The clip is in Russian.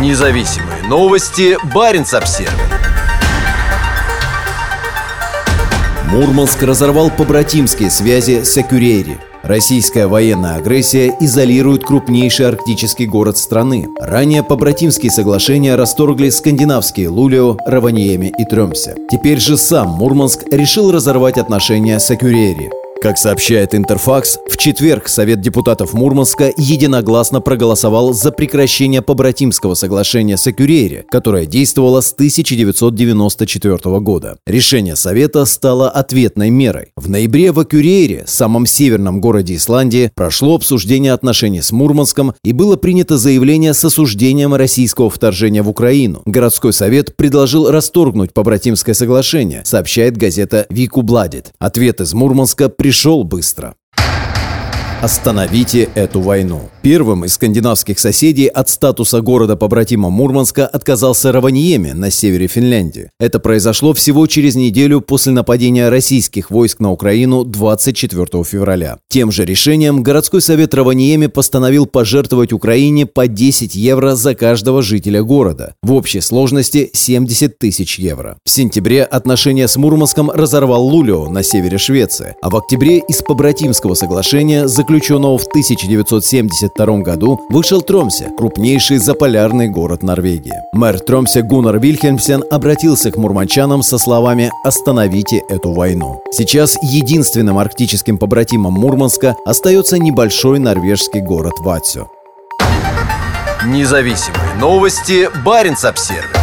Независимые новости. Барин обсерва Мурманск разорвал побратимские связи с Акюрейри. Российская военная агрессия изолирует крупнейший арктический город страны. Ранее побратимские соглашения расторгли скандинавские Лулио, Раваньеми и Тремсе. Теперь же сам Мурманск решил разорвать отношения с Акюрери. Как сообщает Интерфакс, в четверг Совет депутатов Мурманска единогласно проголосовал за прекращение побратимского соглашения с Акюрейре, которое действовало с 1994 года. Решение Совета стало ответной мерой. В ноябре в Акюрейре, самом северном городе Исландии, прошло обсуждение отношений с Мурманском и было принято заявление с осуждением российского вторжения в Украину. Городской совет предложил расторгнуть побратимское соглашение, сообщает газета «Вику Бладит». Ответ из Мурманска пришел пришел быстро. Остановите эту войну. Первым из скандинавских соседей от статуса города-побратима Мурманска отказался Раваньеме на севере Финляндии. Это произошло всего через неделю после нападения российских войск на Украину 24 февраля. Тем же решением городской совет Раваньеме постановил пожертвовать Украине по 10 евро за каждого жителя города. В общей сложности 70 тысяч евро. В сентябре отношения с Мурманском разорвал Лулио на севере Швеции, а в октябре из побратимского соглашения, заключенного в 1970 1992 году вышел Тромсе, крупнейший заполярный город Норвегии. Мэр Тромсе Гуннар Вильхельмсен обратился к мурманчанам со словами «Остановите эту войну». Сейчас единственным арктическим побратимом Мурманска остается небольшой норвежский город Ватсю. Независимые новости. Барин обсервис